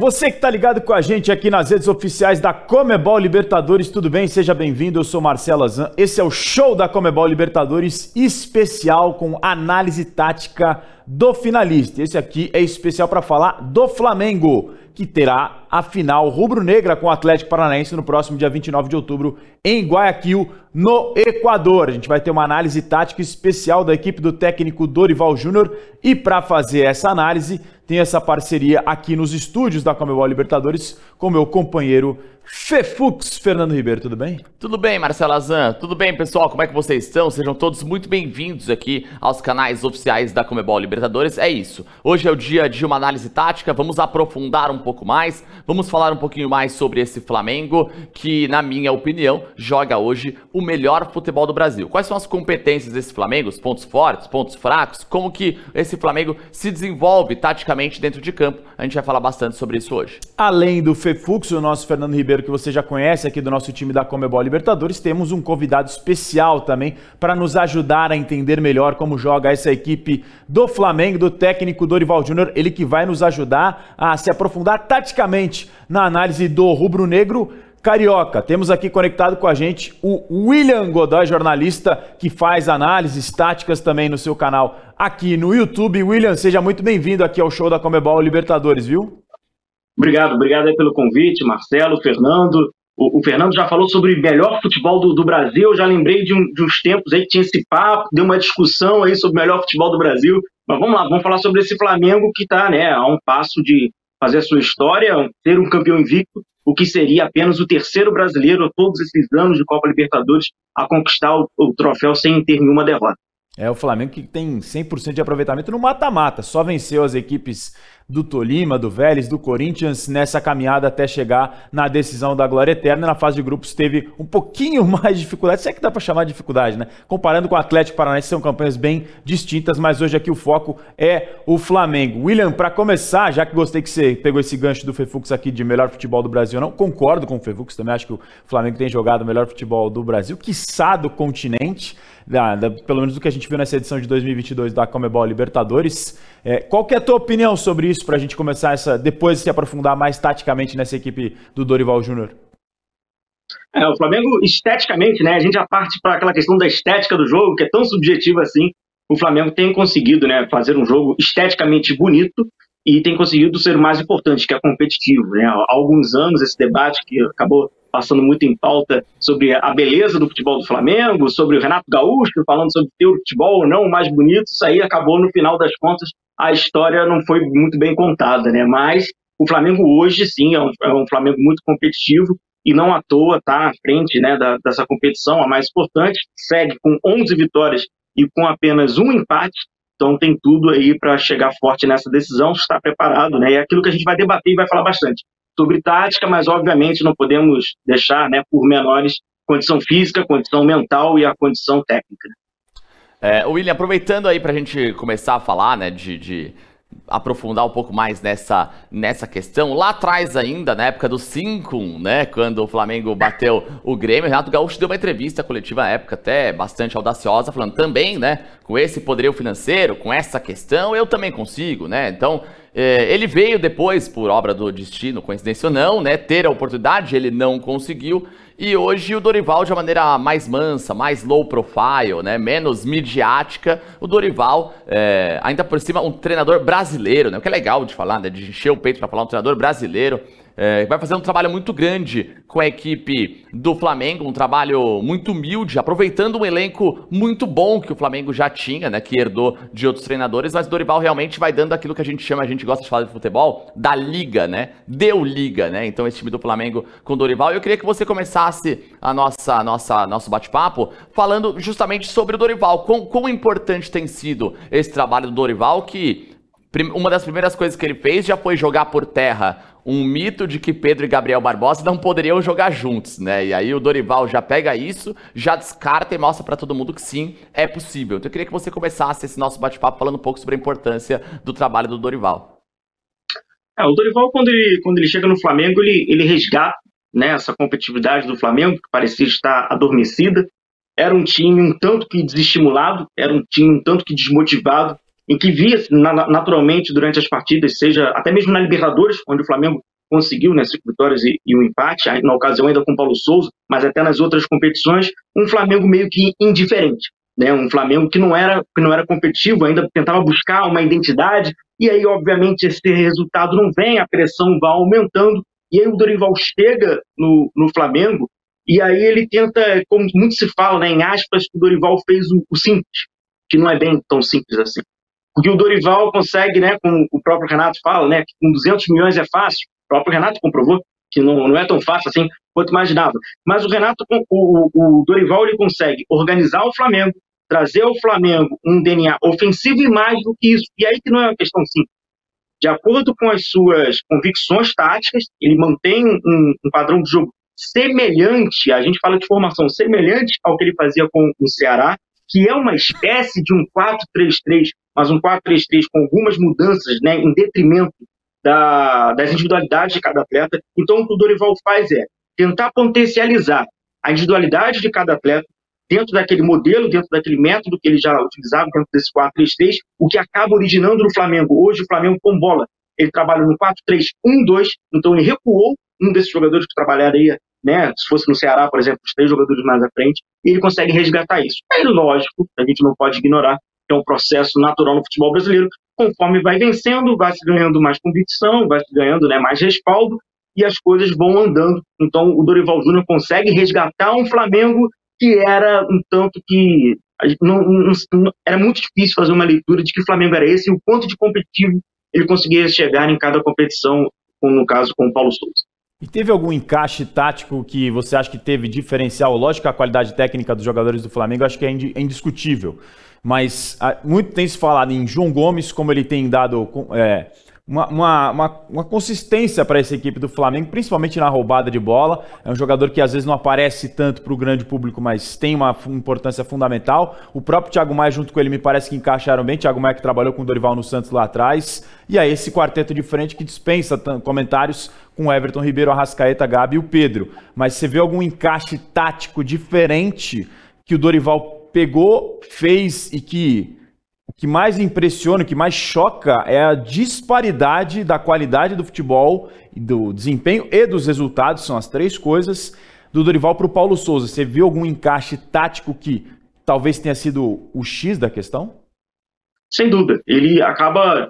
Você que está ligado com a gente aqui nas redes oficiais da Comebol Libertadores, tudo bem? Seja bem-vindo, eu sou Marcelo Azan. Esse é o show da Comebol Libertadores especial com análise tática do finalista. Esse aqui é especial para falar do Flamengo, que terá a final rubro-negra com o Atlético Paranaense no próximo dia 29 de outubro em Guayaquil, no Equador. A gente vai ter uma análise tática especial da equipe do técnico Dorival Júnior e para fazer essa análise tem essa parceria aqui nos estúdios da Comebol Libertadores com meu companheiro Fefux, Fernando Ribeiro, tudo bem? Tudo bem, Marcelo Azan. Tudo bem, pessoal? Como é que vocês estão? Sejam todos muito bem-vindos aqui aos canais oficiais da Comebol Libertadores. É isso. Hoje é o dia de uma análise tática. Vamos aprofundar um pouco mais. Vamos falar um pouquinho mais sobre esse Flamengo, que, na minha opinião, joga hoje o melhor futebol do Brasil. Quais são as competências desse Flamengo? Os pontos fortes, pontos fracos? Como que esse Flamengo se desenvolve taticamente dentro de campo? A gente vai falar bastante sobre isso hoje. Além do Fefux, o nosso Fernando Ribeiro que você já conhece aqui do nosso time da Comebol Libertadores, temos um convidado especial também para nos ajudar a entender melhor como joga essa equipe do Flamengo, do técnico Dorival Júnior, ele que vai nos ajudar a se aprofundar taticamente na análise do rubro-negro carioca. Temos aqui conectado com a gente o William Godoy, jornalista que faz análises táticas também no seu canal aqui no YouTube. William, seja muito bem-vindo aqui ao show da Comebol Libertadores, viu? Obrigado, obrigado pelo convite, Marcelo, Fernando. O, o Fernando já falou sobre o melhor futebol do, do Brasil. Eu já lembrei de, um, de, uns tempos aí que tinha esse papo, deu uma discussão aí sobre o melhor futebol do Brasil. Mas vamos lá, vamos falar sobre esse Flamengo que está né, a um passo de fazer a sua história, ser um campeão invicto, o que seria apenas o terceiro brasileiro todos esses anos de Copa Libertadores a conquistar o, o troféu sem ter nenhuma derrota. É o Flamengo que tem 100% de aproveitamento no mata-mata, só venceu as equipes do Tolima, do Vélez, do Corinthians nessa caminhada até chegar na decisão da glória eterna. Na fase de grupos teve um pouquinho mais de dificuldade, se é que dá para chamar de dificuldade, né? Comparando com o Atlético Paranaense, são campanhas bem distintas, mas hoje aqui o foco é o Flamengo. William, para começar, já que gostei que você pegou esse gancho do Fefux aqui de melhor futebol do Brasil, não concordo com o Fefux, também acho que o Flamengo tem jogado o melhor futebol do Brasil, quiçá do continente, da, da, pelo menos do que a gente viu nessa edição de 2022 da Comebol Libertadores. É, qual que é a tua opinião sobre isso, para a gente começar essa, depois se aprofundar mais taticamente nessa equipe do Dorival Júnior? É, o Flamengo, esteticamente, né? A gente já parte para aquela questão da estética do jogo, que é tão subjetiva assim. O Flamengo tem conseguido né, fazer um jogo esteticamente bonito e tem conseguido ser o mais importante, que é competitivo. Né? Há alguns anos, esse debate que acabou passando muito em pauta sobre a beleza do futebol do Flamengo, sobre o Renato Gaúcho falando sobre ter o futebol ou não mais bonito, isso aí acabou, no final das contas, a história não foi muito bem contada, né? Mas o Flamengo hoje, sim, é um, é um Flamengo muito competitivo e não à toa está à frente né, da, dessa competição, a mais importante, segue com 11 vitórias e com apenas um empate, então tem tudo aí para chegar forte nessa decisão, está preparado, né? É aquilo que a gente vai debater e vai falar bastante sobre tática, mas obviamente não podemos deixar, né, por menores, condição física, condição mental e a condição técnica. É, William, aproveitando aí para a gente começar a falar, né, de, de, aprofundar um pouco mais nessa, nessa questão, lá atrás ainda, na época do 5, né, quando o Flamengo bateu o Grêmio, o Renato Gaúcho deu uma entrevista coletiva na época até bastante audaciosa, falando também, né, com esse poderio financeiro, com essa questão, eu também consigo, né, então é, ele veio depois, por obra do destino, coincidência ou não, né, ter a oportunidade, ele não conseguiu. E hoje o Dorival, de uma maneira mais mansa, mais low profile, né, menos midiática, o Dorival, é, ainda por cima, um treinador brasileiro, né, o que é legal de falar, né, de encher o peito para falar um treinador brasileiro, é, vai fazer um trabalho muito grande com a equipe do Flamengo, um trabalho muito humilde, aproveitando um elenco muito bom que o Flamengo já tinha, né, que herdou de outros treinadores, mas Dorival realmente vai dando aquilo que a gente chama, a gente gosta de falar de futebol, da liga, né? Deu liga, né? Então esse time do Flamengo com Dorival, eu queria que você começasse a nossa nossa nosso bate-papo falando justamente sobre o Dorival, quão, quão importante tem sido esse trabalho do Dorival que uma das primeiras coisas que ele fez já foi jogar por terra um mito de que Pedro e Gabriel Barbosa não poderiam jogar juntos, né? E aí o Dorival já pega isso, já descarta e mostra para todo mundo que sim, é possível. Então eu queria que você começasse esse nosso bate-papo falando um pouco sobre a importância do trabalho do Dorival. É, o Dorival, quando ele, quando ele chega no Flamengo, ele, ele resgata né, essa competitividade do Flamengo, que parecia estar adormecida. Era um time um tanto que desestimulado, era um time um tanto que desmotivado, em que via naturalmente durante as partidas, seja até mesmo na Libertadores, onde o Flamengo conseguiu né, cinco vitórias e, e um empate, na ocasião ainda com o Paulo Souza, mas até nas outras competições, um Flamengo meio que indiferente. Né, um Flamengo que não era que não era competitivo, ainda tentava buscar uma identidade, e aí, obviamente, esse resultado não vem, a pressão vai aumentando, e aí o Dorival chega no, no Flamengo, e aí ele tenta, como muito se fala, né, em aspas, que o Dorival fez o, o simples, que não é bem tão simples assim. Porque o Dorival consegue, né, como o próprio Renato fala, né, que com 200 milhões é fácil, o próprio Renato comprovou que não, não é tão fácil assim quanto imaginava. Mas o Renato, o, o Dorival, ele consegue organizar o Flamengo, trazer ao Flamengo um DNA ofensivo e mais do que isso. E aí que não é uma questão simples. De acordo com as suas convicções táticas, ele mantém um, um padrão de jogo semelhante, a gente fala de formação semelhante ao que ele fazia com o Ceará, que é uma espécie de um 4-3-3, mas um 4-3-3 com algumas mudanças, né, em detrimento da, das individualidades de cada atleta. Então, o que o Dorival faz é tentar potencializar a individualidade de cada atleta dentro daquele modelo, dentro daquele método que ele já utilizava, dentro desse 4-3-3, o que acaba originando no Flamengo. Hoje, o Flamengo com bola, ele trabalha no 4-3-1-2, então ele recuou um desses jogadores que trabalharia, né, se fosse no Ceará, por exemplo, os três jogadores mais à frente, e ele consegue resgatar isso. É lógico, a gente não pode ignorar que é um processo natural no futebol brasileiro, conforme vai vencendo, vai se ganhando mais convicção, vai se ganhando né, mais respaldo e as coisas vão andando. Então o Dorival Júnior consegue resgatar um Flamengo que era um tanto que não, não, não, era muito difícil fazer uma leitura de que o Flamengo era esse e o quanto de competitivo ele conseguia chegar em cada competição, no caso com o Paulo Souza. E teve algum encaixe tático que você acha que teve diferencial? Lógico a qualidade técnica dos jogadores do Flamengo acho que é indiscutível mas ah, muito tem se falado em João Gomes, como ele tem dado é, uma, uma, uma, uma, consistência para essa equipe do Flamengo, principalmente na roubada de bola. É um jogador que às vezes não aparece tanto para o grande público, mas tem uma importância fundamental. O próprio Thiago Maia, junto com ele, me parece que encaixaram bem. Thiago Maia que trabalhou com o Dorival no Santos lá atrás. E aí esse quarteto de frente que dispensa comentários com Everton Ribeiro, Arrascaeta, Gabi e o Pedro. Mas você vê algum encaixe tático diferente que o Dorival pegou, fez e que o que mais impressiona, o que mais choca é a disparidade da qualidade do futebol, do desempenho e dos resultados, são as três coisas, do Dorival para o Paulo Souza. Você viu algum encaixe tático que talvez tenha sido o X da questão? Sem dúvida. Ele acaba,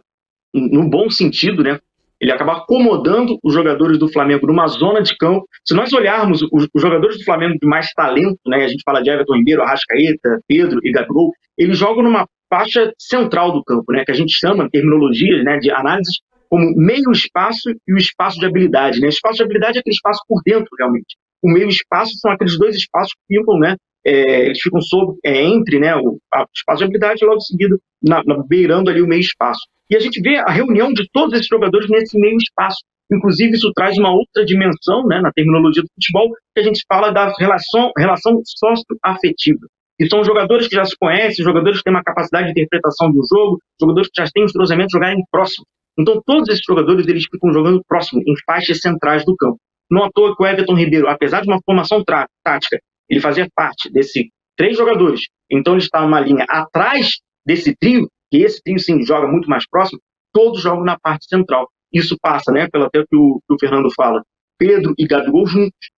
no bom sentido, né, ele acaba acomodando os jogadores do Flamengo numa zona de campo. Se nós olharmos os, os, jogadores do Flamengo de mais talento, né, a gente fala de Everton Ribeiro, Arrascaeta, Pedro e Gabigol, eles jogam numa faixa central do campo, né, que a gente chama, terminologias né, de análises, como meio espaço e o espaço de habilidade. Né? O espaço de habilidade é aquele espaço por dentro, realmente. O meio espaço são aqueles dois espaços que ficam, né, é, eles ficam sob, é, entre né, o espaço de habilidade e logo em seguida na, na, beirando ali o meio espaço. E a gente vê a reunião de todos esses jogadores nesse meio espaço. Inclusive, isso traz uma outra dimensão né, na terminologia do futebol, que a gente fala da relação, relação sócio-afetiva. E são jogadores que já se conhecem, jogadores que têm uma capacidade de interpretação do jogo, jogadores que já têm um entrosamento jogarem próximo. Então, todos esses jogadores eles ficam jogando próximo, em faixas centrais do campo. Não à toa que o Everton Ribeiro, apesar de uma formação tática, ele fazia parte desse três jogadores. Então, ele está numa linha atrás desse trio, que esse trio sim joga muito mais próximo, todos jogam na parte central. Isso passa, né, pelo até que o, que o Fernando fala, Pedro e Gabigol juntos.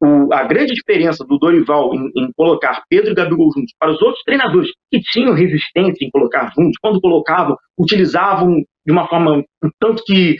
O, a grande diferença do Dorival em, em, colocar Pedro e Gabigol juntos para os outros treinadores que tinham resistência em colocar juntos, quando colocavam, utilizavam de uma forma um tanto que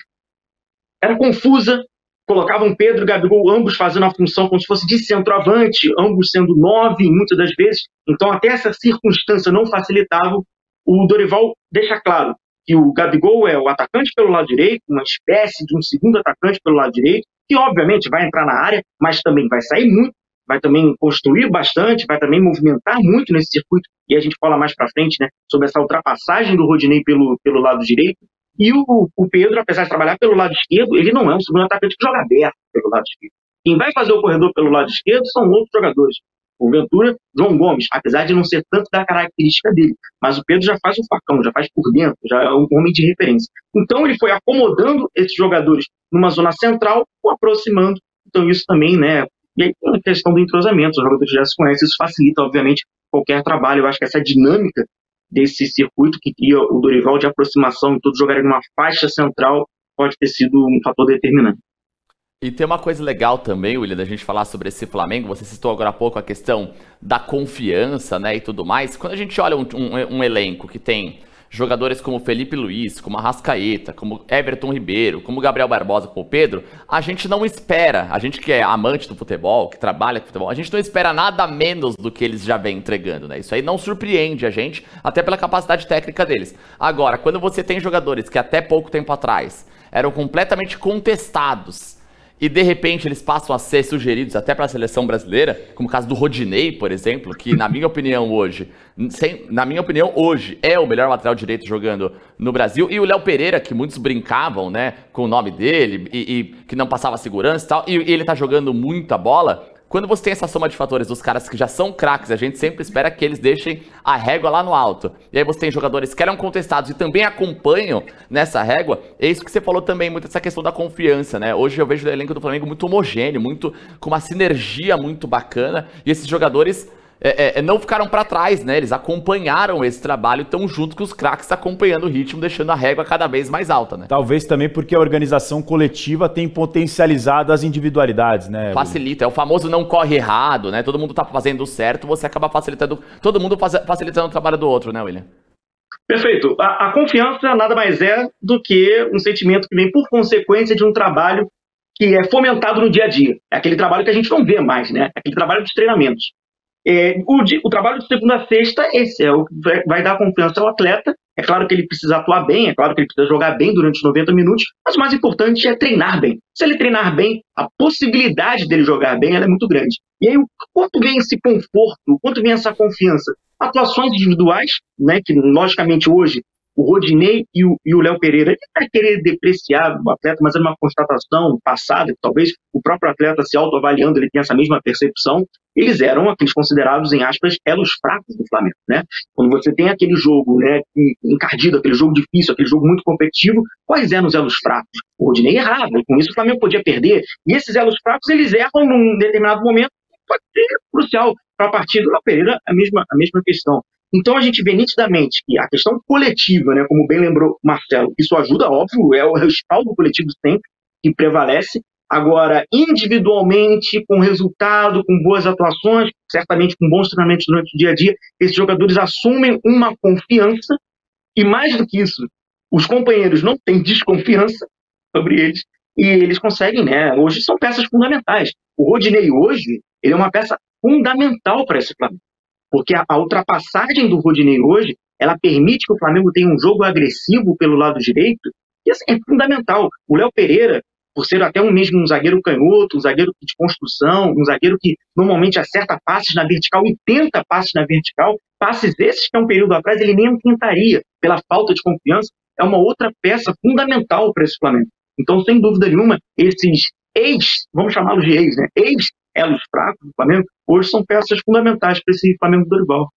era confusa, colocavam Pedro e Gabigol ambos fazendo a função como se fosse de centroavante, ambos sendo nove muitas das vezes. Então até essa circunstância não facilitava o Dorival deixa claro que o Gabigol é o atacante pelo lado direito, uma espécie de um segundo atacante pelo lado direito, que obviamente vai entrar na área, mas também vai sair muito, vai também construir bastante, vai também movimentar muito nesse circuito, e a gente fala mais para frente, né, sobre essa ultrapassagem do Rodinei pelo, pelo lado direito. E o, o Pedro, apesar de trabalhar pelo lado esquerdo, ele não é um segundo atacante que joga aberto pelo lado esquerdo. Quem vai fazer o corredor pelo lado esquerdo são outros jogadores. O Ventura, João Gomes, apesar de não ser tanto da característica dele, mas o Pedro já faz o facão, já faz por dentro, já é um homem de referência. Então ele foi acomodando esses jogadores numa zona central, ou aproximando. Então isso também, né? E aí tem a questão do entrosamento, os jogadores já se conhecem, isso facilita, obviamente, qualquer trabalho. Eu acho que essa dinâmica desse circuito que cria o Dorival de aproximação todos jogarem numa faixa central pode ter sido um fator determinante. E tem uma coisa legal também, William, da gente falar sobre esse Flamengo. Você citou agora há pouco a questão da confiança, né, e tudo mais. Quando a gente olha um, um, um elenco que tem jogadores como Felipe Luiz, como Arrascaeta, como Everton Ribeiro, como Gabriel Barbosa, como Pedro, a gente não espera, a gente que é amante do futebol, que trabalha com futebol, a gente não espera nada menos do que eles já vêm entregando, né? Isso aí não surpreende a gente, até pela capacidade técnica deles. Agora, quando você tem jogadores que até pouco tempo atrás eram completamente contestados e de repente eles passam a ser sugeridos até para a seleção brasileira, como o caso do Rodinei, por exemplo, que na minha opinião hoje, sem, na minha opinião hoje é o melhor lateral direito jogando no Brasil, e o Léo Pereira, que muitos brincavam, né, com o nome dele e, e que não passava segurança e tal, e, e ele tá jogando muita bola, quando você tem essa soma de fatores dos caras que já são craques, a gente sempre espera que eles deixem a régua lá no alto. E aí você tem jogadores que eram contestados e também acompanham nessa régua. É isso que você falou também, muito essa questão da confiança, né? Hoje eu vejo o elenco do Flamengo muito homogêneo, muito com uma sinergia muito bacana. E esses jogadores é, é, é, não ficaram para trás, né? Eles acompanharam esse trabalho, estão junto com os craques acompanhando o ritmo, deixando a régua cada vez mais alta, né? Talvez também porque a organização coletiva tem potencializado as individualidades, né? Facilita, é o famoso não corre errado, né? Todo mundo tá fazendo certo, você acaba facilitando, todo mundo faz, facilitando o trabalho do outro, né, William? Perfeito. A, a confiança nada mais é do que um sentimento que vem por consequência de um trabalho que é fomentado no dia a dia. É aquele trabalho que a gente não vê mais, né? É aquele trabalho dos treinamentos. É, o, o, trabalho de segunda a sexta, esse é o que vai, dar confiança ao atleta. É claro que ele precisa atuar bem, é claro que ele precisa jogar bem durante os 90 minutos, mas o mais importante é treinar bem. Se ele treinar bem, a possibilidade dele jogar bem é muito grande. E aí, quanto vem esse conforto, quanto vem essa confiança? Atuações individuais, né, que logicamente hoje o Rodinei e o Léo Pereira. Ele vai querer depreciar o atleta, mas é uma constatação passada, que talvez o próprio atleta se autoavaliando, ele tenha essa mesma percepção. Eles eram aqueles considerados, em aspas, elos fracos do Flamengo. Né? Quando você tem aquele jogo né, encardido, aquele jogo difícil, aquele jogo muito competitivo, quais eram os elos fracos? O Rodinei errava, e com isso o Flamengo podia perder. E esses elos fracos, eles erram num determinado momento, pode ser crucial para a partida. O Léo Pereira, a mesma, a mesma questão. Então a gente vê nitidamente que a questão coletiva, né, como bem lembrou Marcelo, isso ajuda, óbvio, é o respaldo coletivo sempre que prevalece. Agora, individualmente, com resultado, com boas atuações, certamente com bons treinamentos durante o dia a dia, esses jogadores assumem uma confiança e, mais do que isso, os companheiros não têm desconfiança sobre eles e eles conseguem, né? Hoje são peças fundamentais. O Rodinei hoje, ele é uma peça fundamental para esse Flamengo. Porque a, a ultrapassagem do Rodinei hoje, ela permite que o Flamengo tenha um jogo agressivo pelo lado direito, e assim, é fundamental. O Léo Pereira, por ser até um mesmo um zagueiro canhoto, um zagueiro de construção, um zagueiro que normalmente acerta passes na vertical e tenta passes na vertical, passes esses que há um período atrás ele nem tentaria, pela falta de confiança, é uma outra peça fundamental para esse Flamengo. Então, sem dúvida nenhuma, esses ex, vamos chamá-los de ex, né? Ex elos fracos do Flamengo, hoje são peças fundamentais para esse Flamengo do Dorival.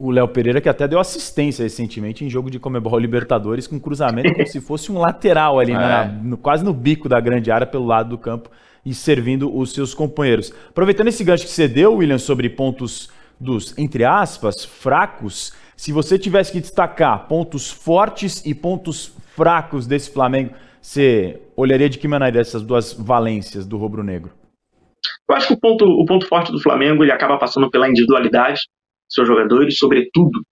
O Léo Pereira que até deu assistência recentemente em jogo de Comebol Libertadores com cruzamento como se fosse um lateral ali, é. na, no, quase no bico da grande área pelo lado do campo e servindo os seus companheiros. Aproveitando esse gancho que você deu, William, sobre pontos dos, entre aspas, fracos, se você tivesse que destacar pontos fortes e pontos fracos desse Flamengo, você olharia de que maneira essas duas valências do rubro-negro? Eu acho que o ponto, o ponto forte do Flamengo ele acaba passando pela individualidade dos seus jogadores, sobretudo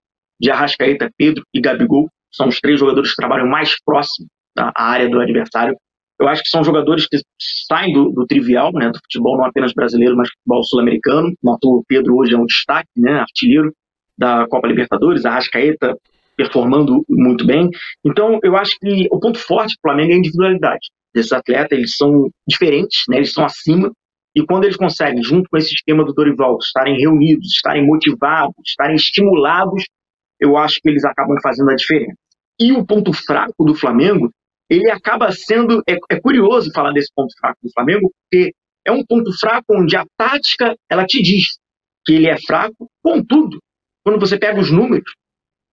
de Arrascaeta, Pedro e Gabigol. São os três jogadores que trabalham mais próximo da área do adversário. Eu acho que são jogadores que saem do, do trivial, né, do futebol não apenas brasileiro, mas futebol sul-americano. O Pedro hoje é um destaque, né, artilheiro da Copa Libertadores, Arrascaeta performando muito bem. Então, eu acho que o ponto forte do Flamengo é a individualidade desses atletas. Eles são diferentes, né, eles são acima e quando eles conseguem, junto com esse esquema do Dorival, estarem reunidos, estarem motivados, estarem estimulados, eu acho que eles acabam fazendo a diferença. E o ponto fraco do Flamengo, ele acaba sendo. É, é curioso falar desse ponto fraco do Flamengo, porque é um ponto fraco onde a tática ela te diz que ele é fraco, contudo, quando você pega os números,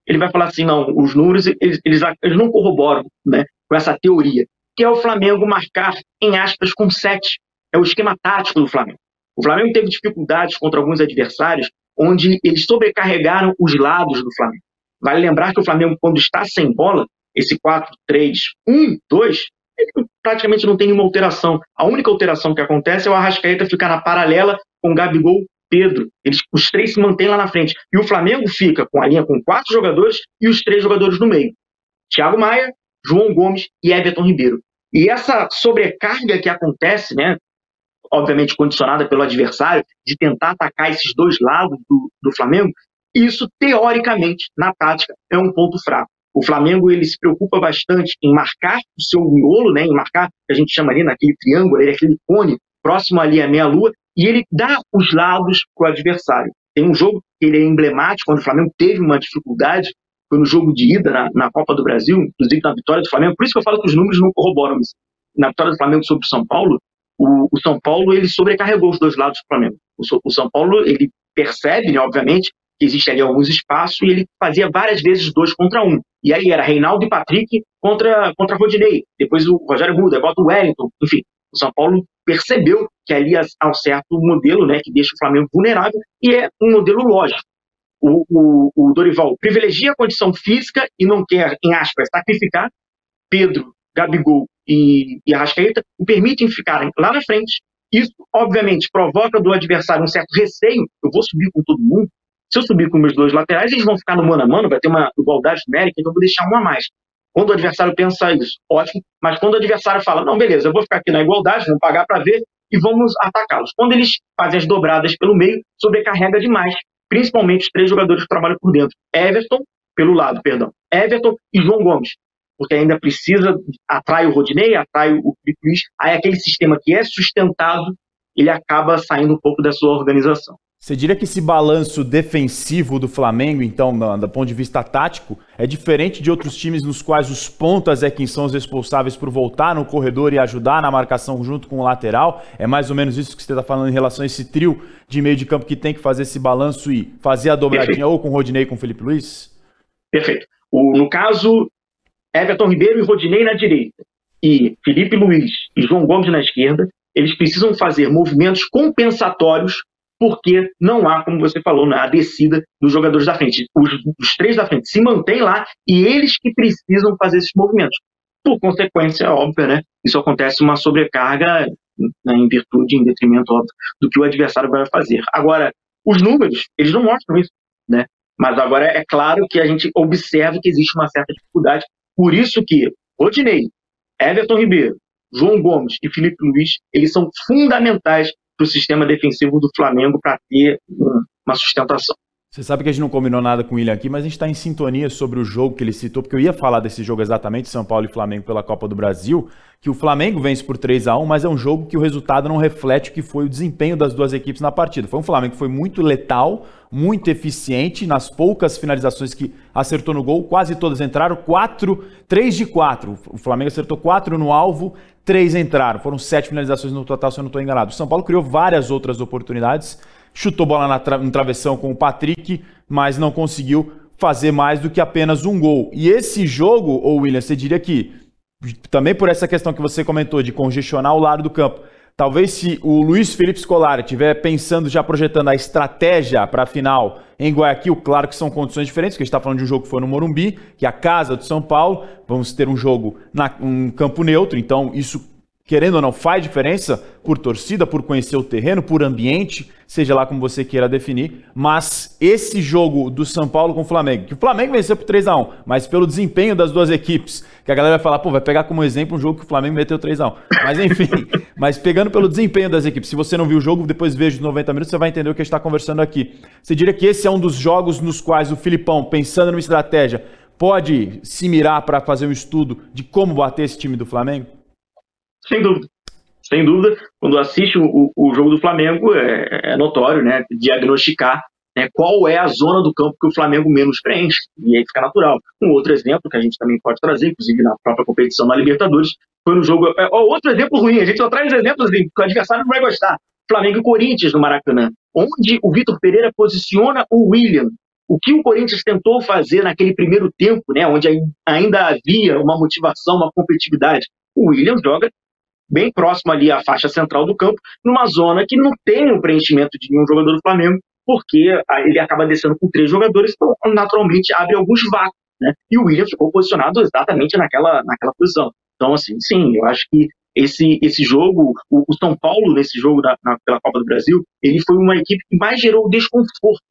ele vai falar assim: não, os números eles, eles, eles não corroboram né, com essa teoria, que é o Flamengo marcar, em aspas, com sete é o esquema tático do Flamengo. O Flamengo teve dificuldades contra alguns adversários onde eles sobrecarregaram os lados do Flamengo. Vale lembrar que o Flamengo, quando está sem bola, esse 4, 3, 1, 2, ele praticamente não tem nenhuma alteração. A única alteração que acontece é o Arrascaeta ficar na paralela com Gabigol Pedro. Eles, os três se mantêm lá na frente. E o Flamengo fica com a linha com quatro jogadores e os três jogadores no meio. Thiago Maia, João Gomes e Everton Ribeiro. E essa sobrecarga que acontece, né, obviamente condicionada pelo adversário, de tentar atacar esses dois lados do, do Flamengo, isso, teoricamente, na tática, é um ponto fraco. O Flamengo ele se preocupa bastante em marcar o seu miolo, né, em marcar, que a gente chama ali naquele triângulo, ele, aquele cone próximo ali à meia-lua, e ele dá os lados para o adversário. Tem um jogo que ele é emblemático, quando o Flamengo teve uma dificuldade, foi no jogo de ida na, na, Copa do Brasil, inclusive na vitória do Flamengo. Por isso que eu falo que os números não corroboram. Na vitória do Flamengo sobre o São Paulo, o, o São Paulo ele sobrecarregou os dois lados do Flamengo. O, o São Paulo ele percebe, né, obviamente, que existe ali alguns espaços e ele fazia várias vezes dois contra um. E aí era Reinaldo e Patrick contra, contra Rodinei. Depois o Rogério Muda, bota o Wellington. Enfim, o São Paulo percebeu que ali há um certo modelo né, que deixa o Flamengo vulnerável e é um modelo lógico. O, o, o Dorival privilegia a condição física e não quer, em aspas, sacrificar Pedro, Gabigol e, e Arrascaeta, o permitem ficarem lá na frente. Isso, obviamente, provoca do adversário um certo receio. Eu vou subir com todo mundo. Se eu subir com meus dois laterais, eles vão ficar no mano a mano, vai ter uma igualdade numérica, então eu vou deixar um a mais. Quando o adversário pensa isso, ótimo. Mas quando o adversário fala, não, beleza, eu vou ficar aqui na igualdade, vamos pagar para ver e vamos atacá-los. Quando eles fazem as dobradas pelo meio, sobrecarrega demais, principalmente os três jogadores que trabalham por dentro. Everton, pelo lado, perdão. Everton e João Gomes. Porque ainda precisa, atrai o Rodinei, atrai o Felipe Luiz. Aí aquele sistema que é sustentado, ele acaba saindo um pouco da sua organização. Você diria que esse balanço defensivo do Flamengo, então, do, ponto de vista tático, é diferente de outros times nos quais os pontas é quem são os responsáveis por voltar no corredor e ajudar na marcação junto com o lateral? É mais ou menos isso que você está falando em relação a esse trio de meio de campo que tem que fazer esse balanço e fazer a dobradinha Perfeito. ou com o Rodinei ou com o Felipe Luiz? Perfeito. O, no caso, Everton Ribeiro e Rodinei na direita, e Felipe Luiz e João Gomes na esquerda, eles precisam fazer movimentos compensatórios porque não há, como você falou, né, a descida dos jogadores da frente. Os, os, três da frente se mantêm lá e eles que precisam fazer esses movimentos. Por consequência, óbvia, né, isso acontece uma sobrecarga né, em virtude, em detrimento, óbvio, do que o adversário vai fazer. Agora, os números, eles não mostram isso, né? Mas agora é claro que a gente observa que existe uma certa dificuldade. Por isso que Rodinei, Everton Ribeiro, João Gomes e Felipe Luiz, eles são fundamentais para o sistema defensivo do Flamengo para ter uma sustentação. Você sabe que a gente não combinou nada com ele aqui, mas a gente está em sintonia sobre o jogo que ele citou, porque eu ia falar desse jogo exatamente, São Paulo e Flamengo pela Copa do Brasil, que o Flamengo vence por 3 a 1 mas é um jogo que o resultado não reflete o que foi o desempenho das duas equipes na partida. Foi um Flamengo que foi muito letal, muito eficiente nas poucas finalizações que acertou no gol, quase todas entraram, 4, 3 de 4. O Flamengo acertou 4 no alvo, três entraram. Foram sete finalizações no total, se eu não estou enganado. O São Paulo criou várias outras oportunidades, chutou bola na tra no travessão com o Patrick, mas não conseguiu fazer mais do que apenas um gol. E esse jogo, ou William, você diria que, também por essa questão que você comentou de congestionar o lado do campo, Talvez se o Luiz Felipe Scolari estiver pensando, já projetando a estratégia para a final em Guayaquil, claro que são condições diferentes, porque a gente está falando de um jogo que foi no Morumbi, que é a casa do São Paulo, vamos ter um jogo na um campo neutro, então isso querendo ou não, faz diferença por torcida, por conhecer o terreno, por ambiente, seja lá como você queira definir. Mas esse jogo do São Paulo com o Flamengo, que o Flamengo venceu por 3 a 1 mas pelo desempenho das duas equipes, que a galera vai falar, pô, vai pegar como exemplo um jogo que o Flamengo meteu 3 a 1 Mas enfim, mas pegando pelo desempenho das equipes, se você não viu o jogo, depois veja os 90 minutos, você vai entender o que a gente está conversando aqui. Você diria que esse é um dos jogos nos quais o Filipão, pensando numa estratégia, pode se mirar para fazer um estudo de como bater esse time do Flamengo? Sem dúvida. Sem dúvida, quando assiste o, o jogo do Flamengo, é, é notório, né? Diagnosticar né, qual é a zona do campo que o Flamengo menos preenche. E aí fica natural. Um outro exemplo que a gente também pode trazer, inclusive na própria competição na Libertadores, foi no jogo. É, outro exemplo ruim, a gente só traz exemplos assim, que o adversário não vai gostar. Flamengo e Corinthians no Maracanã, onde o Vitor Pereira posiciona o William. O que o Corinthians tentou fazer naquele primeiro tempo, né, onde ainda havia uma motivação, uma competitividade, o William joga bem próximo ali à faixa central do campo, numa zona que não tem o preenchimento de nenhum jogador do Flamengo, porque ele acaba descendo com três jogadores, então naturalmente abre alguns vácuos, né? E o William ficou posicionado exatamente naquela, naquela posição. Então, assim, sim, eu acho que esse, esse jogo, o, o São Paulo, nesse jogo da, na, pela Copa do Brasil, ele foi uma equipe que mais gerou desconforto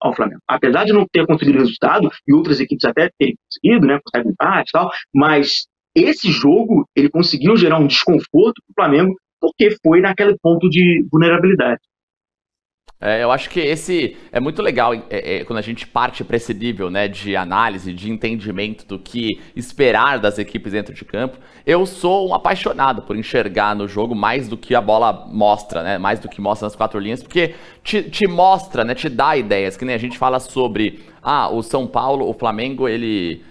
ao Flamengo. Apesar de não ter conseguido resultado, e outras equipes até terem conseguido, né, conseguem empate e tal, mas esse jogo ele conseguiu gerar um desconforto para o Flamengo porque foi naquele ponto de vulnerabilidade. É, eu acho que esse é muito legal é, é, quando a gente parte para esse nível né, de análise, de entendimento do que esperar das equipes dentro de campo. Eu sou um apaixonado por enxergar no jogo mais do que a bola mostra, né, mais do que mostra nas quatro linhas, porque te, te mostra, né, te dá ideias. Que nem a gente fala sobre ah, o São Paulo, o Flamengo, ele.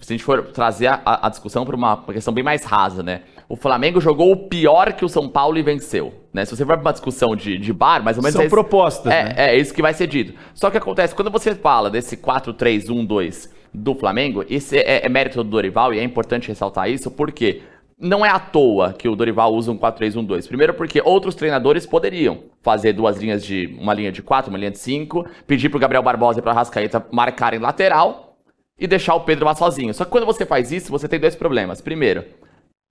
Se a gente for trazer a, a discussão para uma questão bem mais rasa, né? o Flamengo jogou o pior que o São Paulo e venceu. Né? Se você for para uma discussão de, de bar, mais ou menos. São é propostas. É, né? é isso que vai ser dito. Só que acontece, quando você fala desse 4-3-1-2 do Flamengo, isso é, é mérito do Dorival e é importante ressaltar isso, porque não é à toa que o Dorival usa um 4-3-1-2. Primeiro porque outros treinadores poderiam fazer duas linhas de uma linha de 4, uma linha de 5, pedir pro Gabriel Barbosa e pra Rascaeta marcarem lateral e deixar o Pedro lá sozinho. Só que quando você faz isso, você tem dois problemas. Primeiro,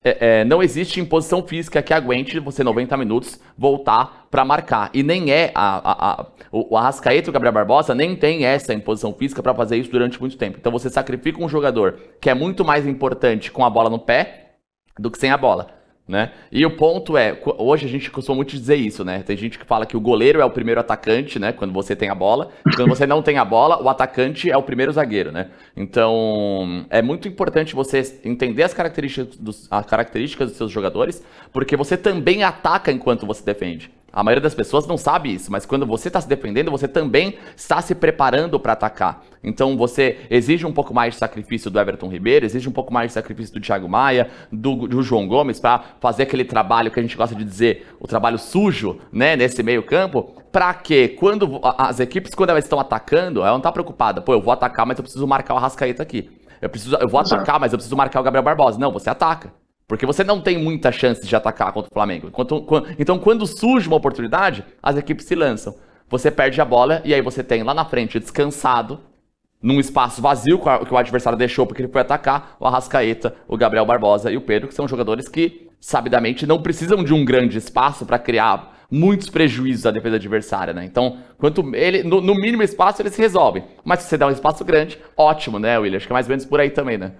é, é, não existe imposição física que aguente você 90 minutos voltar para marcar. E nem é a, a, a, o Arrascaeta e o Gabriel Barbosa nem tem essa imposição física para fazer isso durante muito tempo. Então você sacrifica um jogador que é muito mais importante com a bola no pé do que sem a bola. Né? E o ponto é, hoje a gente costuma muito dizer isso, né? Tem gente que fala que o goleiro é o primeiro atacante, né? Quando você tem a bola. Quando você não tem a bola, o atacante é o primeiro zagueiro, né? Então, é muito importante você entender as características dos, as características dos seus jogadores, porque você também ataca enquanto você defende. A maioria das pessoas não sabe isso, mas quando você está se defendendo, você também está se preparando para atacar. Então você exige um pouco mais de sacrifício do Everton Ribeiro, exige um pouco mais de sacrifício do Thiago Maia, do, do João Gomes, para fazer aquele trabalho que a gente gosta de dizer, o trabalho sujo, né, nesse meio campo, para que quando as equipes, quando elas estão atacando, ela não está preocupada, pô, eu vou atacar, mas eu preciso marcar o Arrascaeta aqui. Eu, preciso, eu vou atacar, mas eu preciso marcar o Gabriel Barbosa. Não, você ataca. Porque você não tem muita chance de atacar contra o Flamengo. Então, quando surge uma oportunidade, as equipes se lançam. Você perde a bola e aí você tem lá na frente, descansado, num espaço vazio que o adversário deixou porque ele foi atacar, o Arrascaeta, o Gabriel Barbosa e o Pedro, que são jogadores que, sabidamente, não precisam de um grande espaço para criar muitos prejuízos à defesa adversária, né? Então, quanto ele, no, no, mínimo espaço, eles se resolvem. Mas se você dá um espaço grande, ótimo, né, William? Acho que é mais ou menos por aí também, né?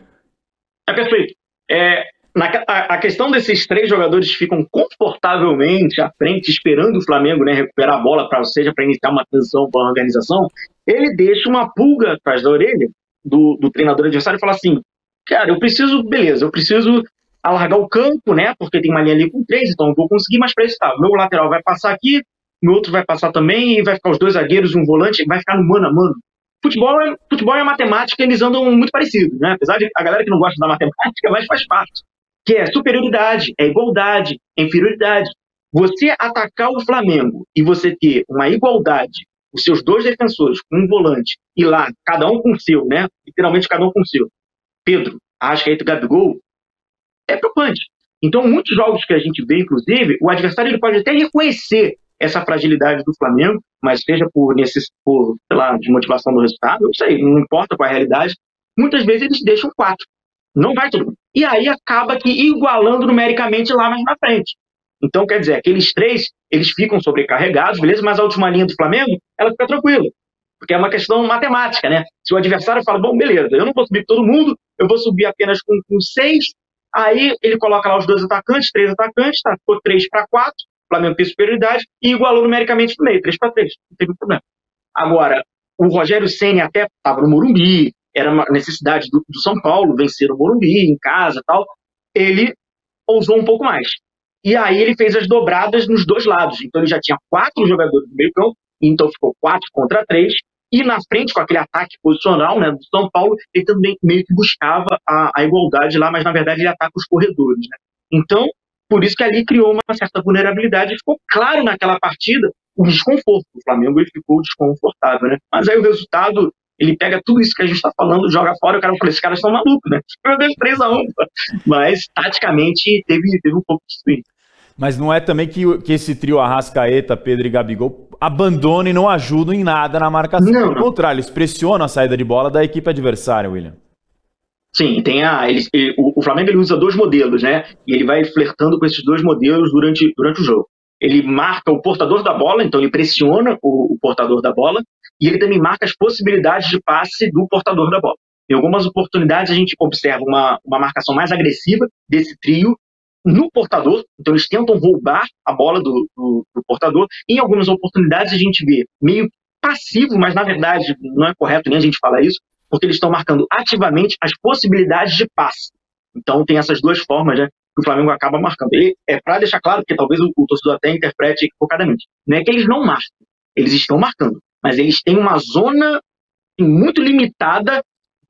É perfeito. É, na, a, a, questão desses três jogadores que ficam confortavelmente à frente, esperando o Flamengo né, recuperar a bola, para seja para iniciar uma transição para a organização, ele deixa uma pulga atrás da orelha do, do treinador adversário e fala assim: cara, eu preciso, beleza, eu preciso alargar o campo, né? Porque tem uma linha ali com três, então eu vou conseguir, mas para isso tá. Meu lateral vai passar aqui, o outro vai passar também, e vai ficar os dois zagueiros um volante, vai ficar no mano a mano. Futebol é, futebol é matemática, eles andam muito parecidos, né? Apesar de a galera que não gosta da matemática, mas faz parte que é superioridade, é igualdade, é inferioridade. Você atacar o Flamengo e você ter uma igualdade, os seus dois defensores com um volante, e lá, cada um com o seu, né? Literalmente cada um com o seu. Pedro, Arrascaeta e Gabigol, é preocupante. Então, muitos jogos que a gente vê, inclusive, o adversário ele pode até reconhecer essa fragilidade do Flamengo, mas seja por, necess... por sei lá, desmotivação do resultado, não sei, não importa qual é a realidade, muitas vezes eles deixam quatro. Não vai todo mundo. E aí acaba que igualando numericamente lá mais na frente. Então, quer dizer, aqueles três, eles ficam sobrecarregados, beleza? Mas a última linha do Flamengo, ela fica tranquila. Porque é uma questão matemática, né? Se o adversário fala, bom, beleza, eu não vou subir todo mundo, eu vou subir apenas com, com seis, aí ele coloca lá os dois atacantes, três atacantes, tá? Ficou três para quatro, o Flamengo tem superioridade, e igualou numericamente no meio, três para três, não teve problema. Agora, o Rogério Senna até estava no Morumbi, era uma necessidade do, do São Paulo vencer o Morumbi em casa tal, ele ousou um pouco mais. E aí ele fez as dobradas nos dois lados. Então ele já tinha quatro jogadores no meio campo, então ficou quatro contra três. E na frente, com aquele ataque posicional né, do São Paulo, ele também meio que buscava a, a igualdade lá, mas na verdade ele ataca os corredores. Né? Então, por isso que ali criou uma certa vulnerabilidade. Ficou claro naquela partida o desconforto. O Flamengo ele ficou desconfortável. Né? Mas aí o resultado ele pega tudo isso que a gente está falando, joga fora, o cara fala, esses caras são malucos, né? Perdeu 3x1. Mas, taticamente, teve, teve um pouco de swing. Mas não é também que, que esse trio Arrascaeta, Pedro e Gabigol abandonam e não ajudam em nada na marcação. Não, Pelo contrário, eles pressionam a saída de bola da equipe adversária, William. Sim, tem a. Ele, o, Flamengo ele usa dois modelos, né? E ele vai flertando com esses dois modelos durante, durante o jogo. Ele marca o portador da bola, então ele pressiona o, o portador da bola, e ele também marca as possibilidades de passe do portador da bola. Em algumas oportunidades a gente observa uma, uma marcação mais agressiva desse trio no portador, então eles tentam roubar a bola do, do, do portador. Em algumas oportunidades a gente vê meio passivo, mas na verdade não é correto nem a gente falar isso, porque eles estão marcando ativamente as possibilidades de passe. Então tem essas duas formas, né? Que o Flamengo acaba marcando. E é para deixar claro, porque talvez o, o torcedor até interprete equivocadamente. Não é que eles não marcam, eles estão marcando, mas eles têm uma zona muito limitada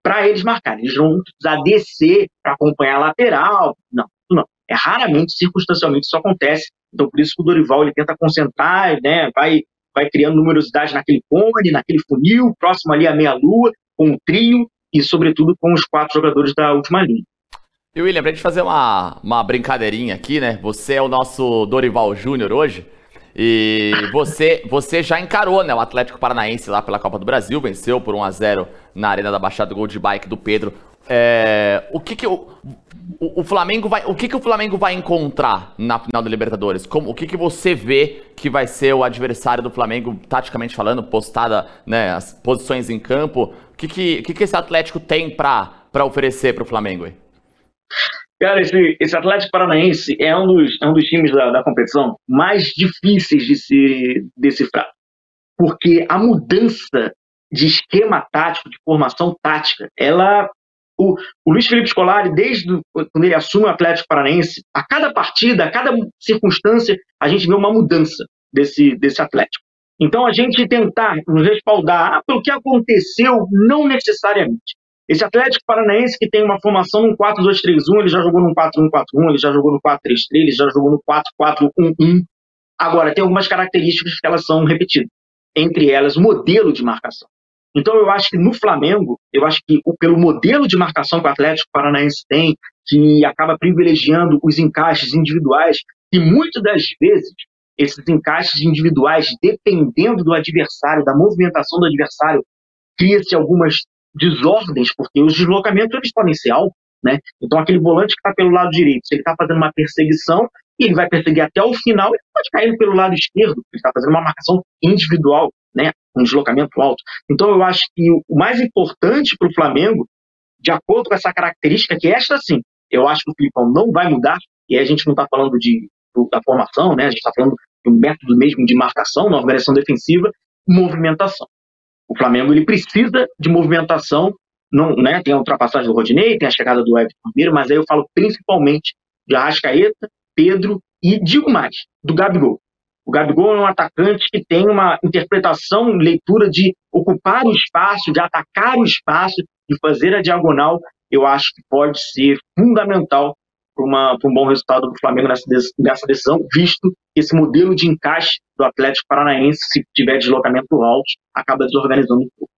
para eles marcarem. Eles vão precisar descer para acompanhar a lateral. Não, não. É raramente, circunstancialmente, isso acontece. Então, por isso que o Dorival ele tenta concentrar, né? Vai, vai criando numerosidade naquele cone, naquele funil, próximo ali à meia-lua, com o trio e, sobretudo, com os quatro jogadores da última linha. E William, pra gente fazer uma, uma brincadeirinha aqui, né? Você é o nosso Dorival Júnior hoje. E você, você já encarou, né, o Atlético Paranaense lá pela Copa do Brasil, venceu por 1 a 0 na Arena da Baixada gol de bike do Pedro. É, o que que o, o, o, Flamengo vai, o que que o Flamengo vai encontrar na final da Libertadores? Como, o que que você vê que vai ser o adversário do Flamengo, taticamente falando, postada, né, as posições em campo? O que que, que, que esse Atlético tem para oferecer para o Flamengo? Cara, esse, esse Atlético Paranaense é um dos, é um dos times da, da competição mais difíceis de se decifrar. Porque a mudança de esquema tático, de formação tática, ela. O, o Luiz Felipe Scolari, desde quando ele assume o Atlético Paranaense, a cada partida, a cada circunstância, a gente vê uma mudança desse, desse Atlético. Então, a gente tentar nos respaldar pelo que aconteceu, não necessariamente. Esse Atlético Paranaense que tem uma formação num 4-2-3-1, ele já jogou num 4-1-4-1, ele já jogou no 4-3-3, ele já jogou no 4-4-1-1. Agora, tem algumas características que elas são repetidas. Entre elas, modelo de marcação. Então, eu acho que no Flamengo, eu acho que pelo modelo de marcação que o Atlético Paranaense tem, que acaba privilegiando os encaixes individuais, e muitas das vezes esses encaixes individuais, dependendo do adversário, da movimentação do adversário, cria-se algumas desordens, porque os deslocamentos eles podem ser altos, né? Então aquele volante que está pelo lado direito, se ele está fazendo uma perseguição ele vai perseguir até o final, ele pode cair pelo lado esquerdo, ele está fazendo uma marcação individual, né? Um deslocamento alto. Então eu acho que o mais importante para o Flamengo, de acordo com essa característica, que esta sim, eu acho que o Filipão não vai mudar, e a gente não está falando de, da formação, né? A gente está falando um método mesmo de marcação, na organização defensiva, movimentação. O Flamengo ele precisa de movimentação, não, né? tem a ultrapassagem do Rodinei, tem a chegada do Everton Ribeiro, mas aí eu falo principalmente de Arrascaeta, Pedro e digo mais, do Gabigol. O Gabigol é um atacante que tem uma interpretação, leitura de ocupar o espaço, de atacar o espaço, de fazer a diagonal. Eu acho que pode ser fundamental para um bom resultado do Flamengo nessa, nessa decisão, visto que esse modelo de encaixe do Atlético Paranaense, se tiver deslocamento alto, acaba desorganizando um pouco.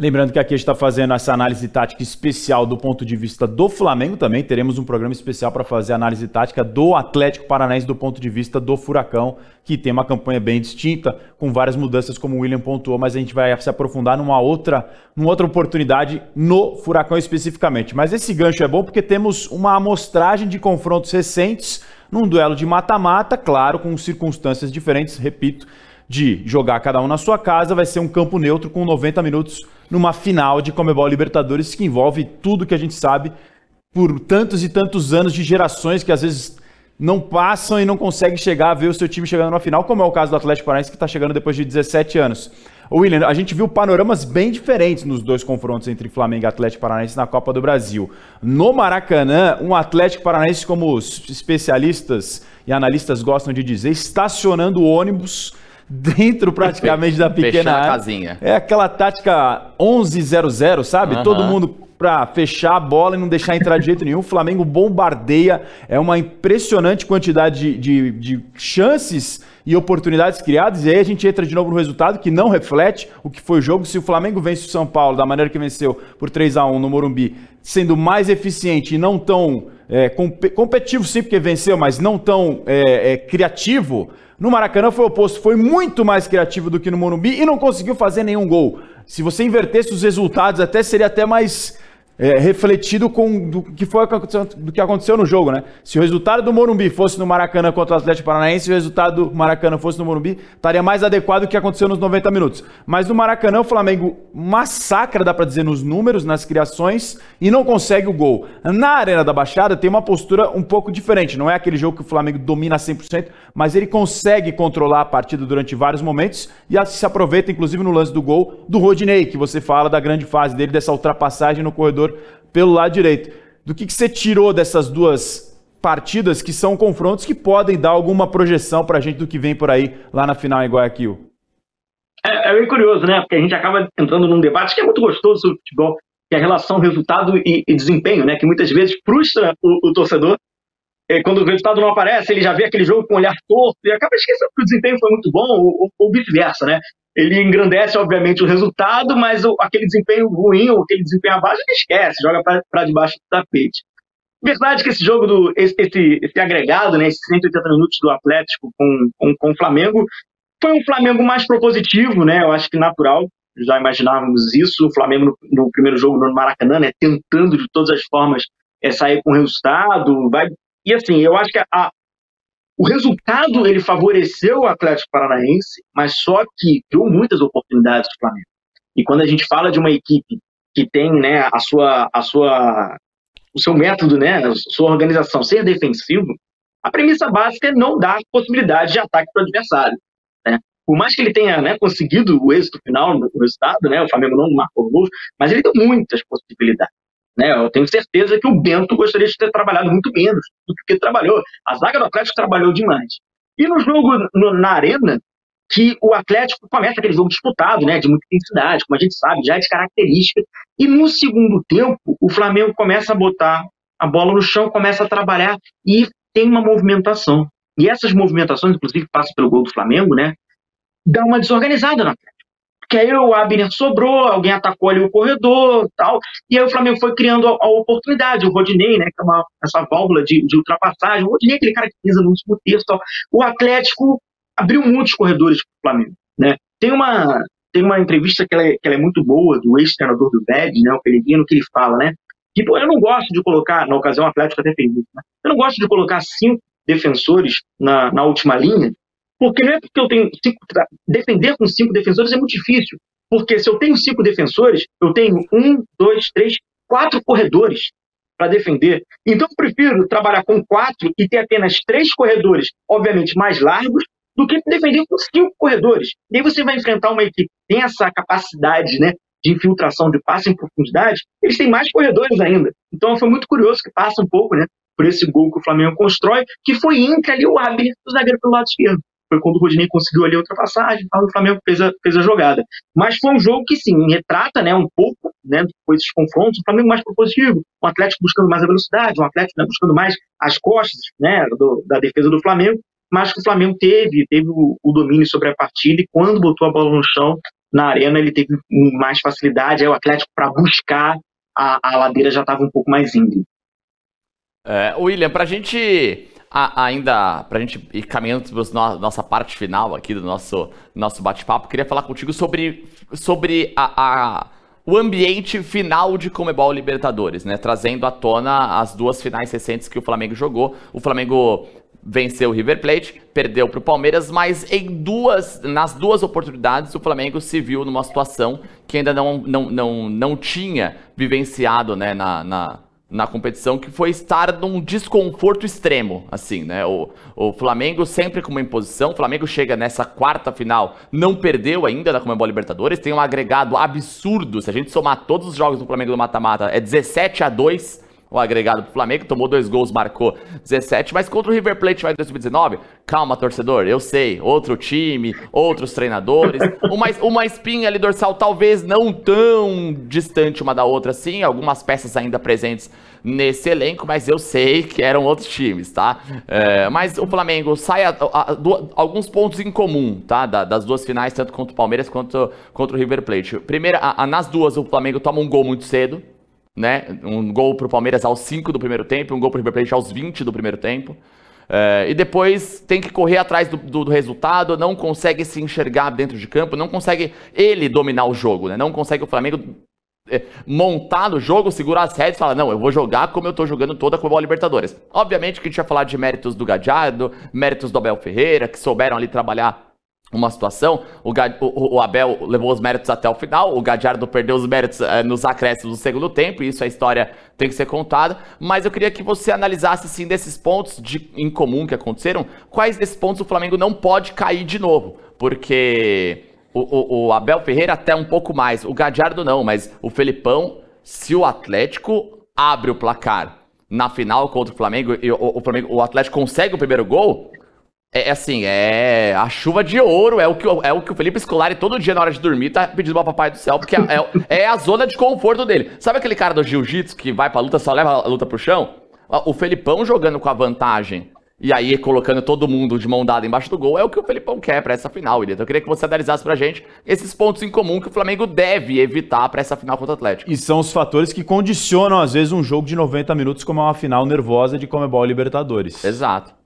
Lembrando que aqui a gente está fazendo essa análise tática especial do ponto de vista do Flamengo também. Teremos um programa especial para fazer análise tática do Atlético Paranaense do ponto de vista do Furacão, que tem uma campanha bem distinta, com várias mudanças, como o William pontuou, mas a gente vai se aprofundar numa outra, numa outra oportunidade no Furacão especificamente. Mas esse gancho é bom porque temos uma amostragem de confrontos recentes num duelo de mata-mata, claro, com circunstâncias diferentes, repito de jogar cada um na sua casa, vai ser um campo neutro com 90 minutos numa final de Comebol Libertadores que envolve tudo que a gente sabe por tantos e tantos anos de gerações que às vezes não passam e não conseguem chegar a ver o seu time chegando na final, como é o caso do Atlético Paranaense que está chegando depois de 17 anos. William, a gente viu panoramas bem diferentes nos dois confrontos entre Flamengo e Atlético Paranaense na Copa do Brasil. No Maracanã, um Atlético Paranaense, como os especialistas e analistas gostam de dizer, estacionando ônibus dentro praticamente da pequena área. casinha. É aquela tática 11-0-0, sabe? Uhum. Todo mundo para fechar a bola e não deixar entrar de jeito nenhum. O Flamengo bombardeia, é uma impressionante quantidade de, de, de, chances e oportunidades criadas. E aí a gente entra de novo no resultado que não reflete o que foi o jogo. Se o Flamengo vence o São Paulo da maneira que venceu por 3 a 1 no Morumbi, sendo mais eficiente e não tão é, competitivo sim, porque venceu, mas não tão é, é, criativo. No Maracanã foi o oposto, foi muito mais criativo do que no Morumbi e não conseguiu fazer nenhum gol. Se você invertesse os resultados, até seria até mais é, refletido com do que foi do que aconteceu no jogo, né? Se o resultado do Morumbi fosse no Maracanã contra o Atlético Paranaense, e o resultado do Maracanã fosse no Morumbi, estaria mais adequado do que aconteceu nos 90 minutos. Mas no Maracanã o Flamengo massacra, dá para dizer, nos números, nas criações e não consegue o gol. Na Arena da Baixada tem uma postura um pouco diferente, não é aquele jogo que o Flamengo domina 100%, mas ele consegue controlar a partida durante vários momentos e se aproveita inclusive no lance do gol do Rodinei, que você fala da grande fase dele dessa ultrapassagem no corredor pelo lado direito. Do que, que você tirou dessas duas partidas que são confrontos que podem dar alguma projeção para a gente do que vem por aí lá na final em Guayaquil? É, é bem curioso, né? Porque a gente acaba entrando num debate que é muito gostoso sobre futebol, que é a relação resultado e, e desempenho, né? Que muitas vezes frustra o, o torcedor. E quando o resultado não aparece, ele já vê aquele jogo com um olhar torto e acaba esquecendo que o desempenho foi muito bom, ou, ou vice-versa, né? Ele engrandece, obviamente, o resultado, mas o, aquele desempenho ruim ou aquele desempenho abaixo, ele esquece, joga para debaixo do tapete. Verdade que esse jogo, do, esse, esse, esse agregado, né, esses 180 minutos do Atlético com, com, com o Flamengo, foi um Flamengo mais propositivo, né, eu acho que natural, já imaginávamos isso, o Flamengo no, no primeiro jogo no Maracanã, né, tentando de todas as formas é, sair com resultado, vai, e assim, eu acho que a, o resultado ele favoreceu o Atlético Paranaense, mas só que deu muitas oportunidades do Flamengo. E quando a gente fala de uma equipe que tem, né, a sua, a sua, o seu método, né, a sua organização ser defensivo, a premissa básica é não dar possibilidade de ataque para o adversário. Né? Por mais que ele tenha né, conseguido o êxito final no resultado, né, o Flamengo não marcou gol, mas ele deu muitas possibilidades. Né? Eu tenho certeza que o Bento gostaria de ter trabalhado muito menos do que trabalhou. A zaga do Atlético trabalhou demais. E no jogo no, na Arena, que o Atlético começa aquele jogo disputado, né, de muita intensidade, como a gente sabe, já é de característica. E no segundo tempo, o Flamengo começa a botar a bola no chão, começa a trabalhar e tem uma movimentação. E essas movimentações, inclusive, passam pelo gol do Flamengo, né, dá uma desorganizada no Atlético que aí o Abner sobrou, alguém atacou ali o corredor tal, e aí o Flamengo foi criando a, a oportunidade, o Rodinei, né, que é uma, essa válvula de, de ultrapassagem, o Rodinei é aquele cara que pisa no último terço tal. O Atlético abriu muitos corredores para o Flamengo, né. Tem uma, tem uma entrevista que ela, é, que ela é muito boa, do ex-treinador do VED, né, o Pellegrino, que ele fala, né, que pô, eu não gosto de colocar, na ocasião o Atlético até fez isso, né, eu não gosto de colocar cinco defensores na, na última linha, porque não é porque eu tenho cinco. Defender com cinco defensores é muito difícil. Porque se eu tenho cinco defensores, eu tenho um, dois, três, quatro corredores para defender. Então eu prefiro trabalhar com quatro e ter apenas três corredores, obviamente mais largos, do que defender com cinco corredores. E aí você vai enfrentar uma equipe que tem essa capacidade né, de infiltração de passe em profundidade, eles têm mais corredores ainda. Então foi muito curioso que passa um pouco né, por esse gol que o Flamengo constrói, que foi entre ali o Abner, o zagueiro pelo lado esquerdo foi quando o Rodinei conseguiu ali a ultrapassagem, o Flamengo fez a, fez a jogada. Mas foi um jogo que, sim, retrata né, um pouco, né, depois desses confrontos, o Flamengo mais propositivo, o Atlético buscando mais a velocidade, o Atlético né, buscando mais as costas né, do, da defesa do Flamengo, mas que o Flamengo teve, teve o, o, domínio sobre a partida e quando botou a bola no chão, na arena, ele teve mais facilidade, aí o Atlético para buscar a, a ladeira já estava um pouco mais íngreme. É, William, para a gente a, ainda, pra gente ir caminhando para nossa parte final aqui do nosso, nosso bate-papo, queria falar contigo sobre, sobre a, a, o ambiente final de Comebol Libertadores, né? Trazendo à tona as duas finais recentes que o Flamengo jogou. O Flamengo venceu o River Plate, perdeu para o Palmeiras, mas em duas, nas duas oportunidades o Flamengo se viu numa situação que ainda não, não, não, não tinha vivenciado né, na, na na competição, que foi estar num desconforto extremo, assim, né? O, o Flamengo sempre com uma imposição, o Flamengo chega nessa quarta final, não perdeu ainda da Comebol Libertadores, tem um agregado absurdo, se a gente somar todos os jogos do Flamengo do mata-mata, é 17 a 2 o agregado pro Flamengo, tomou dois gols, marcou 17, mas contra o River Plate vai em 2019, calma, torcedor, eu sei, outro time, outros treinadores, uma, uma espinha ali dorsal talvez não tão distante uma da outra assim, algumas peças ainda presentes nesse elenco, mas eu sei que eram outros times, tá? É, mas o Flamengo sai a, a, a, alguns pontos em comum, tá? Da, das duas finais, tanto contra o Palmeiras quanto contra o River Plate. Primeiro, nas duas, o Flamengo toma um gol muito cedo, né? Um gol pro Palmeiras aos 5 do primeiro tempo, um gol pro River Plate aos 20 do primeiro tempo. É, e depois tem que correr atrás do, do, do, resultado, não consegue se enxergar dentro de campo, não consegue ele dominar o jogo, né? Não consegue o Flamengo é, montar no jogo, segurar as redes e falar, não, eu vou jogar como eu tô jogando toda a Copa Libertadores. Obviamente que a gente vai falar de méritos do Gadiardo, méritos do Abel Ferreira, que souberam ali trabalhar uma situação, o, o, o, Abel levou os méritos até o final, o Gadiardo perdeu os méritos é, nos acréscimos do segundo tempo, e isso a história tem que ser contada, mas eu queria que você analisasse, sim, desses pontos de, em comum que aconteceram, quais desses pontos o Flamengo não pode cair de novo, porque o, o Abel Ferreira até um pouco mais, o Gadiardo não, mas o Felipão, se o Atlético abre o placar na final contra o Flamengo e o, o, Flamengo, o Atlético consegue o primeiro gol, é, é assim, é a chuva de ouro, é o que, é o, que o Felipe Scolari todo dia na hora de dormir tá pedindo ao papai do céu, porque é, é, é a zona de conforto dele. Sabe aquele cara do jiu-jitsu que vai pra luta, só leva a luta pro chão? O Felipão jogando com a vantagem e aí colocando todo mundo de mão dada embaixo do gol é o que o Felipão quer para essa final, Então eu queria que você analisasse pra gente esses pontos em comum que o Flamengo deve evitar para essa final contra o Atlético. E são os fatores que condicionam às vezes um jogo de 90 minutos como é uma final nervosa de Comebol Libertadores. Exato.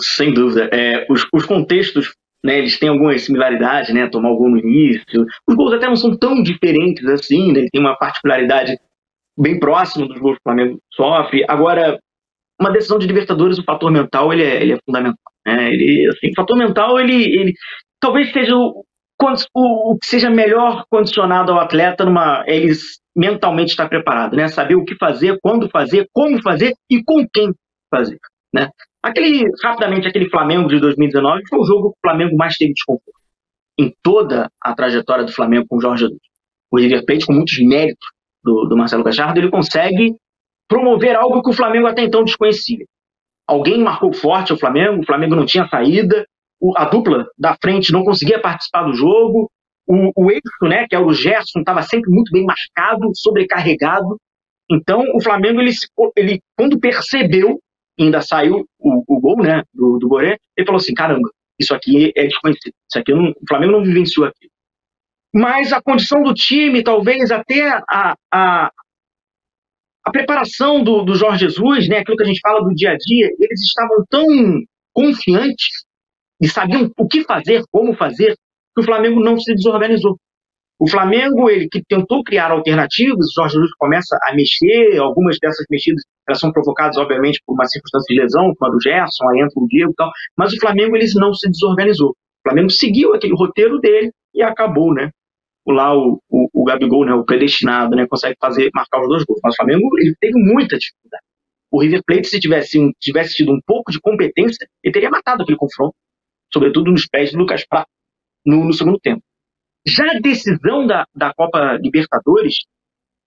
Sem dúvida. É, os, os contextos, né, eles têm algumas similaridades, né? Tomar o gol no início. Os gols até não são tão diferentes assim, né? Tem uma particularidade bem próxima dos gols que o Flamengo sofre. Agora, uma decisão de Libertadores, o fator mental, ele é, ele é fundamental. Né? Ele, assim, o fator mental, ele, ele talvez seja o, o, o que seja melhor condicionado ao atleta numa ele mentalmente estar preparado, né? Saber o que fazer, quando fazer, como fazer e com quem fazer, né? Aquele, rapidamente, aquele Flamengo de 2019 foi o jogo que o Flamengo mais teve desconforto. Em toda a trajetória do Flamengo com o Jorge Jesus. O River Plate, com muitos méritos do, do Marcelo Gallardo, ele consegue promover algo que o Flamengo até então desconhecia. Alguém marcou forte o Flamengo, o Flamengo não tinha saída, a dupla da frente não conseguia participar do jogo, o, o eixo, né, que é o Gerson, estava sempre muito bem marcado, sobrecarregado. Então, o Flamengo, ele, ele quando percebeu ainda saiu o, o gol né, do, do Boré, ele falou assim, caramba, isso aqui é desconhecido, isso aqui não, o Flamengo não vivenciou aqui. Mas a condição do time, talvez até a, a, a preparação do, do Jorge Jesus, né, aquilo que a gente fala do dia a dia, eles estavam tão confiantes e sabiam o que fazer, como fazer, que o Flamengo não se desorganizou. O Flamengo, ele que tentou criar alternativas, o Jorge Jesus começa a mexer, algumas dessas mexidas elas são provocadas, obviamente, por uma circunstância de lesão, como a do Gerson, aí entra o Diego e tal, mas o Flamengo ele não se desorganizou. O Flamengo seguiu aquele roteiro dele e acabou, né? O, lá o, o, o Gabigol, né, o predestinado, né, consegue fazer, marcar os dois gols. Mas o Flamengo ele teve muita dificuldade. O River Plate, se tivesse, um, tivesse tido um pouco de competência, ele teria matado aquele confronto, sobretudo nos pés de Lucas Prato, no, no segundo tempo. Já a decisão da, da Copa Libertadores,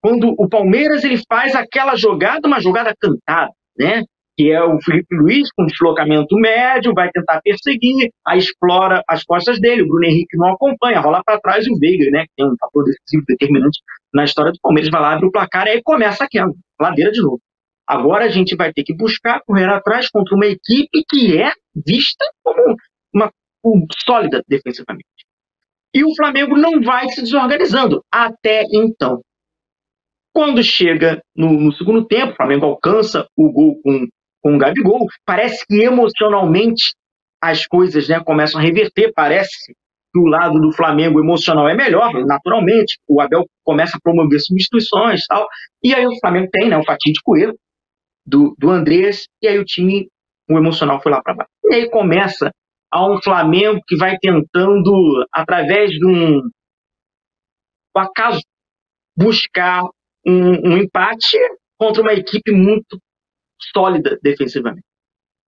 quando o Palmeiras ele faz aquela jogada, uma jogada cantada, né? Que é o Felipe Luiz com deslocamento médio, vai tentar perseguir, aí explora as costas dele, o Bruno Henrique não acompanha, rola para trás e o Veiga, né? Que tem um fator decisivo determinante na história do Palmeiras, vai lá, abre o placar e aí começa aquela ladeira de novo. Agora a gente vai ter que buscar correr atrás contra uma equipe que é vista como uma um, sólida defensivamente. E o Flamengo não vai se desorganizando. Até então. Quando chega no, no segundo tempo, o Flamengo alcança o gol com, com o Gabigol, parece que emocionalmente as coisas né, começam a reverter, parece que o lado do Flamengo emocional é melhor, naturalmente, o Abel começa a promover substituições e tal, e aí o Flamengo tem né, o fatídico erro do, do Andrés, e aí o time, o emocional foi lá para baixo. E aí começa a um Flamengo que vai tentando, através de um, acaso, buscar um, um empate contra uma equipe muito sólida defensivamente.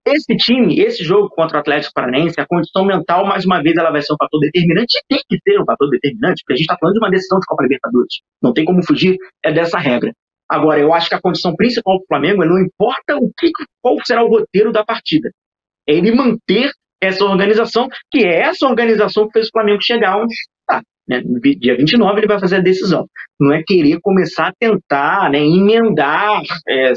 Esse time, esse jogo contra o Atlético Paranaense, a condição mental, mais uma vez, ela vai ser um fator determinante, e tem que ser um fator determinante, porque a gente está falando de uma decisão de Copa Libertadores. Não tem como fugir é dessa regra. Agora, eu acho que a condição principal do Flamengo é não importa o que, qual será o roteiro da partida. É ele manter essa organização, que é essa organização que fez o Flamengo chegar onde está. Né? Dia 29 ele vai fazer a decisão. Não é querer começar a tentar né, emendar é,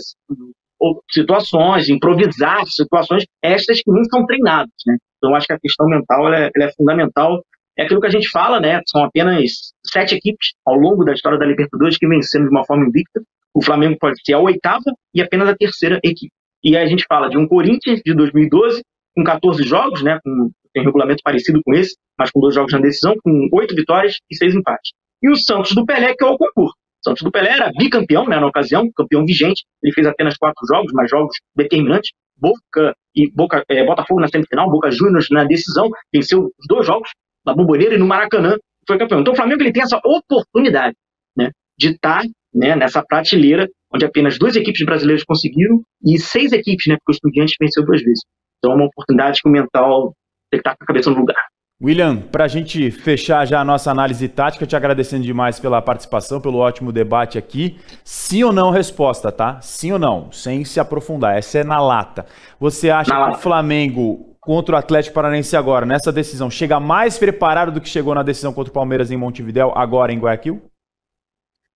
situações, improvisar situações, estas que não são treinadas. Né? Então, acho que a questão mental ela é, ela é, fundamental. É aquilo que a gente fala, né? São apenas sete equipes ao longo da história da Libertadores que venceram de uma forma invicta. o Flamengo pode ser a oitava e apenas a terceira equipe. E aí a gente fala de um Corinthians de 2012, com 14 jogos, né, com tem um regulamento parecido com esse, mas com dois jogos na decisão, com oito vitórias e seis empates. E o Santos do Pelé, que é o concurso. O Santos do Pelé era bicampeão né, na ocasião, campeão vigente, ele fez apenas quatro jogos, mas jogos determinantes. Boca e Boca, é, Botafogo na semifinal, Boca Juniors na decisão, venceu os dois jogos, na Bomboneira e no Maracanã, foi campeão. Então o Flamengo ele tem essa oportunidade né, de estar né, nessa prateleira onde apenas duas equipes brasileiras conseguiram e seis equipes, né, porque o Estudiantes venceu duas vezes. Então é uma oportunidade que o mental tem que estar com a cabeça no lugar. William, para a gente fechar já a nossa análise tática, te agradecendo demais pela participação, pelo ótimo debate aqui. Sim ou não resposta, tá? Sim ou não, sem se aprofundar. Essa é na lata. Você acha na que lata. o Flamengo contra o Atlético Paranaense agora, nessa decisão, chega mais preparado do que chegou na decisão contra o Palmeiras em Montevidéu, agora em Guayaquil?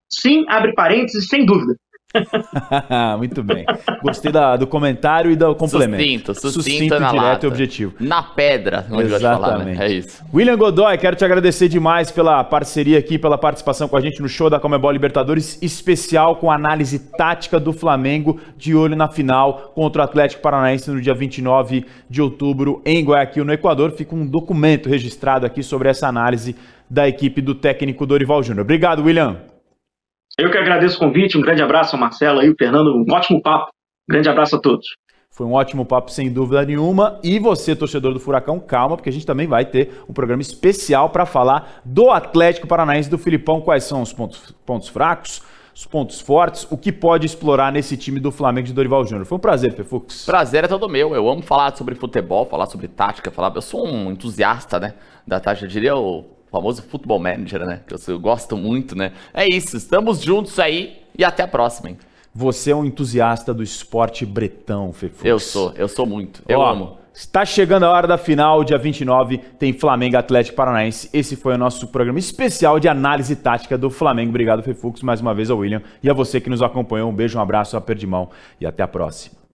Sim, abre parênteses, sem dúvida. Muito bem. Gostei da, do comentário e do complemento. Sucinto, sucinto, sucinto direto lata. e objetivo. Na pedra, onde Exatamente. Falar, né? É isso. William Godoy, quero te agradecer demais pela parceria aqui, pela participação com a gente no show da Comebol Libertadores, especial com análise tática do Flamengo, de olho na final contra o Atlético Paranaense no dia 29 de outubro em Guayaquil, no Equador. Fica um documento registrado aqui sobre essa análise da equipe do técnico Dorival Júnior. Obrigado, William. Eu que agradeço o convite, um grande abraço ao Marcelo e o Fernando, um ótimo papo. Um grande abraço a todos. Foi um ótimo papo, sem dúvida nenhuma. E você, torcedor do Furacão, calma, porque a gente também vai ter um programa especial para falar do Atlético Paranaense do Filipão. Quais são os pontos, pontos fracos, os pontos fortes, o que pode explorar nesse time do Flamengo de Dorival Júnior. Foi um prazer, Fefux. Prazer é todo meu. Eu amo falar sobre futebol, falar sobre tática, falar. Eu sou um entusiasta, né? Da tática, eu diria o famoso futebol manager, né? Que eu, eu gosto muito, né? É isso, estamos juntos aí e até a próxima, hein? Você é um entusiasta do esporte bretão, Fefux. Eu sou, eu sou muito. Eu Ó, amo. Está chegando a hora da final, dia 29, tem Flamengo Atlético Paranaense. Esse foi o nosso programa especial de análise tática do Flamengo. Obrigado, Fefux, mais uma vez ao William e a você que nos acompanhou. Um beijo, um abraço, um aperto de mão e até a próxima.